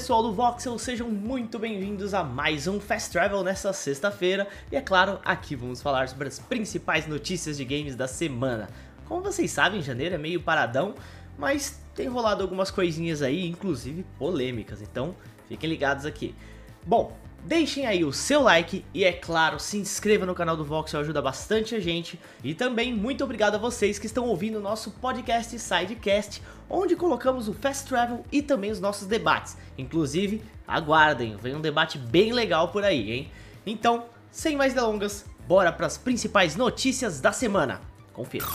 Pessoal do Voxel, sejam muito bem-vindos a mais um Fast Travel nessa sexta-feira. E é claro, aqui vamos falar sobre as principais notícias de games da semana. Como vocês sabem, janeiro é meio paradão, mas tem rolado algumas coisinhas aí, inclusive polêmicas, então fiquem ligados aqui. Bom, Deixem aí o seu like e, é claro, se inscreva no canal do Voxel, ajuda bastante a gente. E também muito obrigado a vocês que estão ouvindo o nosso podcast Sidecast, onde colocamos o Fast Travel e também os nossos debates. Inclusive, aguardem, vem um debate bem legal por aí, hein? Então, sem mais delongas, bora para as principais notícias da semana. Confira.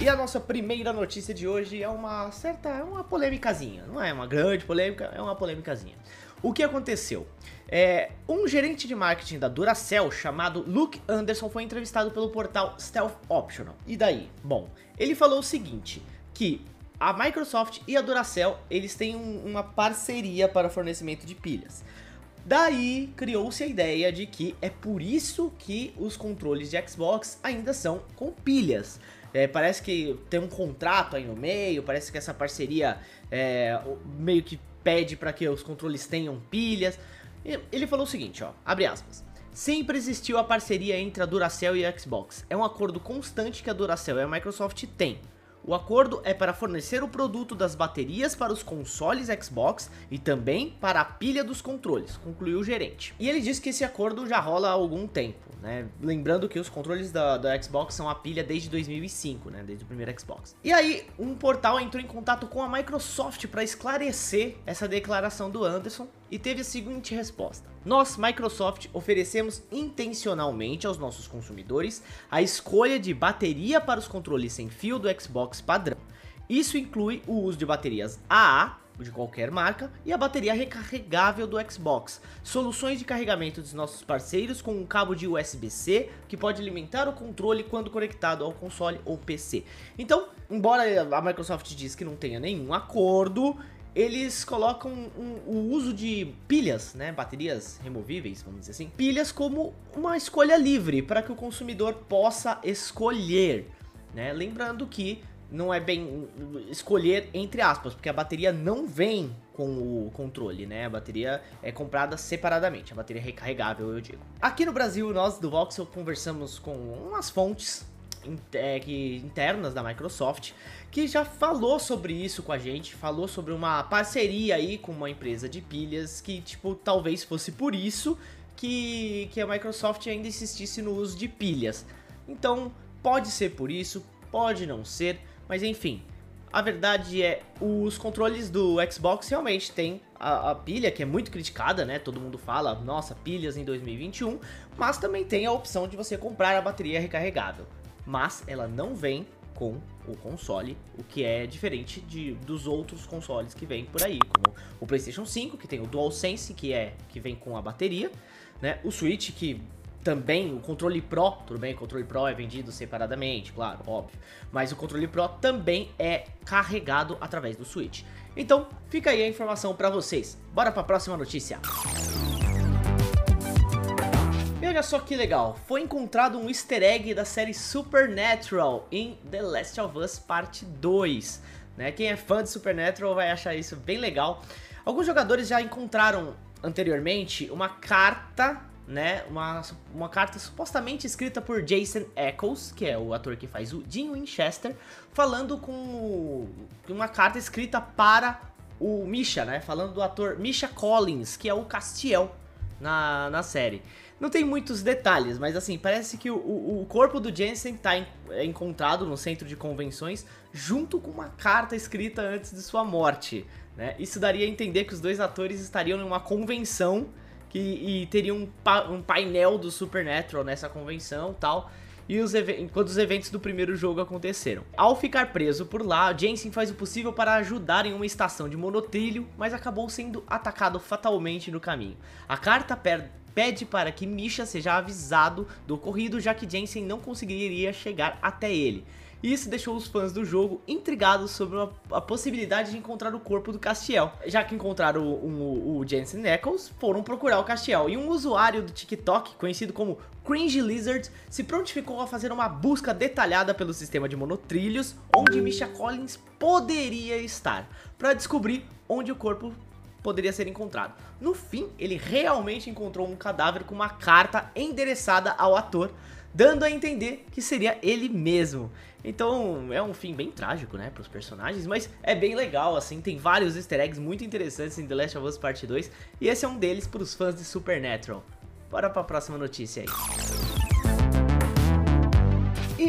E a nossa primeira notícia de hoje é uma certa, é uma polêmicazinha. Não é uma grande polêmica, é uma polêmicazinha. O que aconteceu? É, um gerente de marketing da Duracell chamado Luke Anderson foi entrevistado pelo portal Stealth Optional. E daí? Bom, ele falou o seguinte, que a Microsoft e a Duracell, eles têm um, uma parceria para fornecimento de pilhas. Daí criou-se a ideia de que é por isso que os controles de Xbox ainda são com pilhas. É, parece que tem um contrato aí no meio, parece que essa parceria é, meio que pede para que os controles tenham pilhas. Ele falou o seguinte, ó, abre aspas. Sempre existiu a parceria entre a Duracell e a Xbox. É um acordo constante que a Duracell e a Microsoft têm. O acordo é para fornecer o produto das baterias para os consoles Xbox e também para a pilha dos controles, concluiu o gerente. E ele disse que esse acordo já rola há algum tempo, né? Lembrando que os controles da, da Xbox são a pilha desde 2005, né? Desde o primeiro Xbox. E aí, um portal entrou em contato com a Microsoft para esclarecer essa declaração do Anderson e teve a seguinte resposta: Nós, Microsoft, oferecemos intencionalmente aos nossos consumidores a escolha de bateria para os controles sem fio do Xbox padrão. Isso inclui o uso de baterias AA de qualquer marca e a bateria recarregável do Xbox. Soluções de carregamento dos nossos parceiros com um cabo de USB-C que pode alimentar o controle quando conectado ao console ou PC. Então, embora a Microsoft diz que não tenha nenhum acordo, eles colocam um, o uso de pilhas, né, baterias removíveis, vamos dizer assim, pilhas como uma escolha livre para que o consumidor possa escolher, né? Lembrando que não é bem escolher entre aspas, porque a bateria não vem com o controle, né? A bateria é comprada separadamente, a bateria recarregável, eu digo. Aqui no Brasil, nós do Voxel conversamos com umas fontes é, internas da Microsoft, que já falou sobre isso com a gente, falou sobre uma parceria aí com uma empresa de pilhas, que, tipo, talvez fosse por isso que, que a Microsoft ainda insistisse no uso de pilhas. Então, pode ser por isso, pode não ser, mas enfim. A verdade é, os controles do Xbox realmente têm a, a, pilha, que é muito criticada, né? Todo mundo fala, nossa, pilhas em 2021, mas também tem a opção de você comprar a bateria recarregável mas ela não vem com o console, o que é diferente de, dos outros consoles que vêm por aí, como o PlayStation 5, que tem o DualSense, que é que vem com a bateria, né? O Switch que também o controle Pro, tudo bem, o controle Pro é vendido separadamente, claro, óbvio, mas o controle Pro também é carregado através do Switch. Então, fica aí a informação para vocês. Bora para a próxima notícia. E olha só que legal, foi encontrado um easter egg da série Supernatural em The Last of Us Parte 2. Né? Quem é fã de Supernatural vai achar isso bem legal. Alguns jogadores já encontraram anteriormente uma carta, né? Uma, uma carta supostamente escrita por Jason Eccles, que é o ator que faz o Dean Winchester, falando com uma carta escrita para o Misha, né? Falando do ator Misha Collins, que é o Castiel na, na série. Não tem muitos detalhes, mas assim, parece que o, o corpo do Jensen tá en, é encontrado no centro de convenções junto com uma carta escrita antes de sua morte. Né? Isso daria a entender que os dois atores estariam em uma convenção que, e teriam um, pa, um painel do Supernatural nessa convenção tal. e os quando os eventos do primeiro jogo aconteceram. Ao ficar preso por lá, Jensen faz o possível para ajudar em uma estação de monotrilho, mas acabou sendo atacado fatalmente no caminho. A carta pede para que Misha seja avisado do ocorrido, já que Jensen não conseguiria chegar até ele. Isso deixou os fãs do jogo intrigados sobre a, possibilidade de encontrar o corpo do Castiel. Já que encontraram o, o, o Jensen Eccles, foram procurar o Castiel. E um usuário do TikTok, conhecido como Cringe Lizard, se prontificou a fazer uma busca detalhada pelo sistema de monotrilhos, onde Misha Collins poderia estar, para descobrir onde o corpo poderia ser encontrado. No fim, ele realmente encontrou um cadáver com uma carta endereçada ao ator, dando a entender que seria ele mesmo. Então é um fim bem trágico, né, pros personagens, mas é bem legal, assim, tem vários easter eggs muito interessantes em The Last of Us Part 2, e esse é um deles pros fãs de Supernatural. Bora pra próxima notícia aí.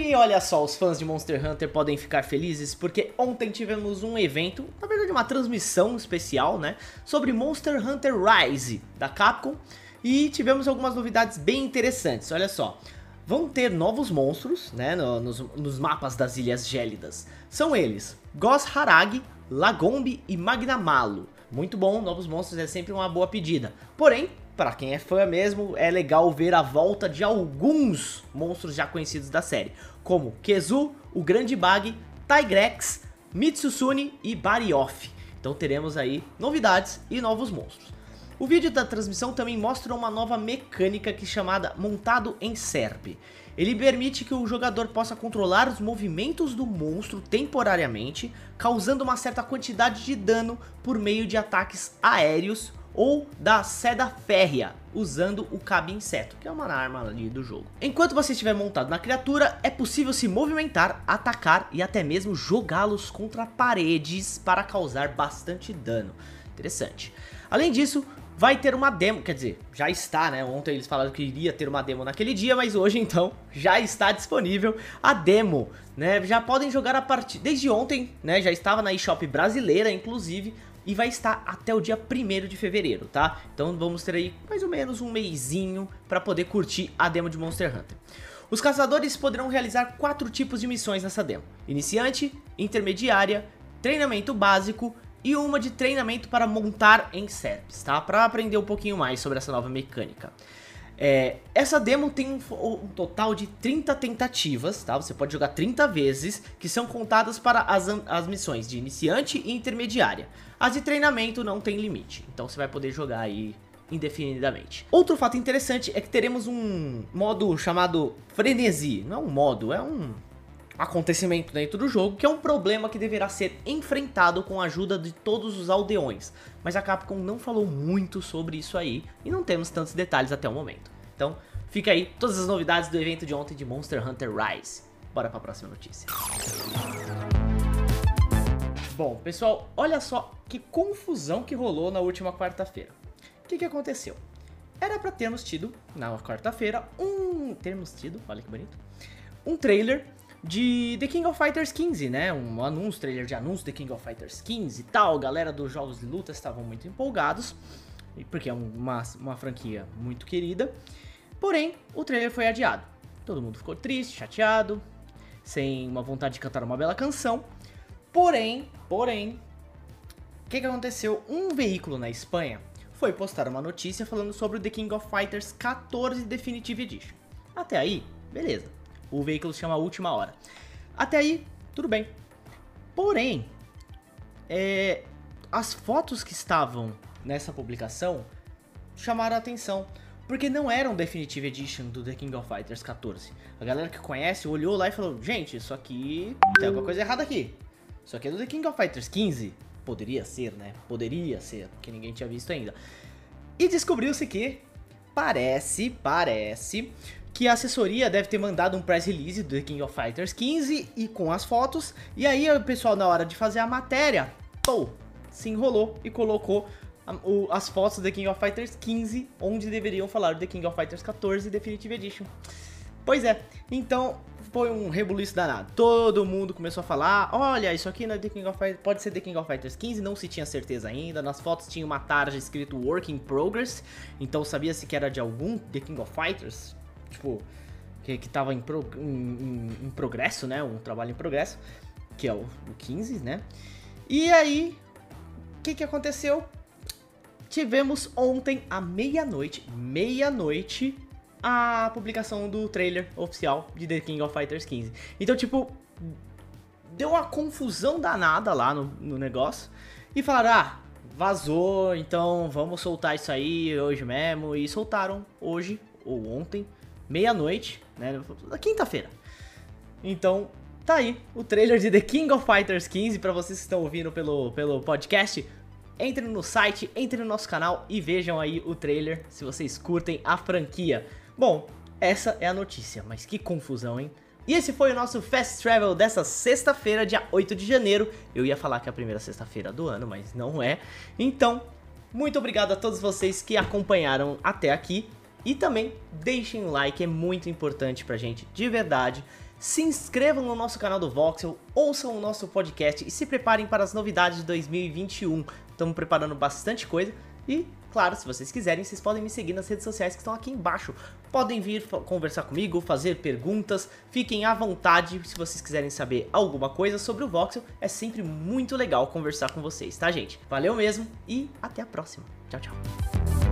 E olha só, os fãs de Monster Hunter podem ficar felizes porque ontem tivemos um evento, na verdade uma transmissão especial, né, sobre Monster Hunter Rise da Capcom, e tivemos algumas novidades bem interessantes, olha só vão ter novos monstros, né, no, nos, nos, mapas das Ilhas Gélidas. São eles, Gos Harag, Lagombi e Magnamalo. Muito bom, novos monstros é sempre uma boa pedida. Porém, para quem é fã mesmo, é legal ver a volta de alguns monstros já conhecidos da série, como Kezu, o Grande Bag, Tigrex, Mitsusune e Barioth. Então teremos aí novidades e novos monstros. O vídeo da transmissão também mostra uma nova mecânica que é chamada montado em SERP. Ele permite que o jogador possa controlar os movimentos do monstro temporariamente, causando uma certa quantidade de dano por meio de ataques aéreos ou da seda férrea, usando o cabe inseto, que é uma arma ali do jogo. Enquanto você estiver montado na criatura, é possível se movimentar, atacar e até mesmo jogá-los contra paredes para causar bastante dano. Interessante. Além disso, vai ter uma demo, quer dizer, já está, né? Ontem eles falaram que iria ter uma demo naquele dia, mas hoje então já está disponível a demo, né? Já podem jogar a partir desde ontem, né? Já estava na eShop brasileira, inclusive, e vai estar até o dia 1 de fevereiro, tá? Então vamos ter aí mais ou menos um mêsinho para poder curtir a demo de Monster Hunter. Os caçadores poderão realizar quatro tipos de missões nessa demo: iniciante, intermediária, treinamento básico e uma de treinamento para montar em SERPs, tá? Para aprender um pouquinho mais sobre essa nova mecânica. É, essa demo tem um, um, total de 30 tentativas, tá? Você pode jogar 30 vezes, que são contadas para as, as missões de iniciante e intermediária. As de treinamento não tem limite, então você vai poder jogar aí indefinidamente. Outro fato interessante é que teremos um modo chamado frenesi. Não é um modo, é um acontecimento dentro do jogo, que é um problema que deverá ser enfrentado com a ajuda de todos os aldeões. Mas a Capcom não falou muito sobre isso aí e não temos tantos detalhes até o momento. Então, fica aí todas as novidades do evento de ontem de Monster Hunter Rise. Bora para a próxima notícia. Bom, pessoal, olha só que confusão que rolou na última quarta-feira. O que, que aconteceu? Era para termos tido na quarta-feira um, termos tido, olha que bonito, um trailer de The King of Fighters 15, né? Um anúncio, trailer de anúncio The King of Fighters 15 e tal. Galera dos jogos de luta estavam muito empolgados, porque é uma, uma franquia muito querida. Porém, o trailer foi adiado. Todo mundo ficou triste, chateado, sem uma vontade de cantar uma bela canção. Porém, porém, o que, que aconteceu? Um veículo na Espanha foi postar uma notícia falando sobre o The King of Fighters 14 Definitive Edition. Até aí, beleza o veículo se chama Última Hora. Até aí, tudo bem. Porém, é, as fotos que estavam nessa publicação chamaram a atenção. Porque não eram Definitive Edition do The King of Fighters 14. A galera que conhece olhou lá e falou: Gente, isso aqui tem alguma coisa errada aqui. Isso aqui é do The King of Fighters 15. Poderia ser, né? Poderia ser, porque ninguém tinha visto ainda. E descobriu-se que parece, parece que a assessoria deve ter mandado um press release do King of Fighters 15 e com as fotos, e aí o pessoal na hora de fazer a matéria, pô, se enrolou e colocou as fotos do The King of Fighters 15, onde deveriam falar do The King of Fighters 14 Definitive Edition. Pois é, então foi um rebuliço danado. Todo mundo começou a falar: olha, isso aqui não é The King of Fighters, pode ser The King of Fighters 15, não se tinha certeza ainda. Nas fotos tinha uma tarja escrito Work in Progress, então sabia-se que era de algum The King of Fighters, Tipo, que, que tava em, pro, em, em, em, progresso, né? Um trabalho em progresso, que é o, o 15, né? E aí, o que, que aconteceu? Tivemos ontem, à meia-noite, meia-noite, a publicação do trailer oficial de The King of Fighters 15. Então, tipo, deu uma confusão danada lá no, no negócio. E falaram, ah, vazou, então vamos soltar isso aí hoje mesmo. E soltaram hoje, ou ontem, meia-noite, né? Quinta-feira. Então, tá aí o trailer de The King of Fighters 15 para vocês que estão ouvindo pelo, pelo podcast. Entrem no site, entrem no nosso canal e vejam aí o trailer se vocês curtem a franquia. Bom, essa é a notícia, mas que confusão, hein? E esse foi o nosso Fast Travel dessa sexta-feira, dia 8 de janeiro. Eu ia falar que é a primeira sexta-feira do ano, mas não é. Então, muito obrigado a todos vocês que acompanharam até aqui. E também deixem um like, é muito importante pra gente, de verdade. Se inscrevam no nosso canal do Voxel, ouçam o nosso podcast e se preparem para as novidades de 2021. Estamos preparando bastante coisa e Claro, se vocês quiserem, vocês podem me seguir nas redes sociais que estão aqui embaixo. Podem vir conversar comigo, fazer perguntas, fiquem à vontade se vocês quiserem saber alguma coisa sobre o Voxel. É sempre muito legal conversar com vocês, tá, gente? Valeu mesmo e até a próxima. Tchau, tchau.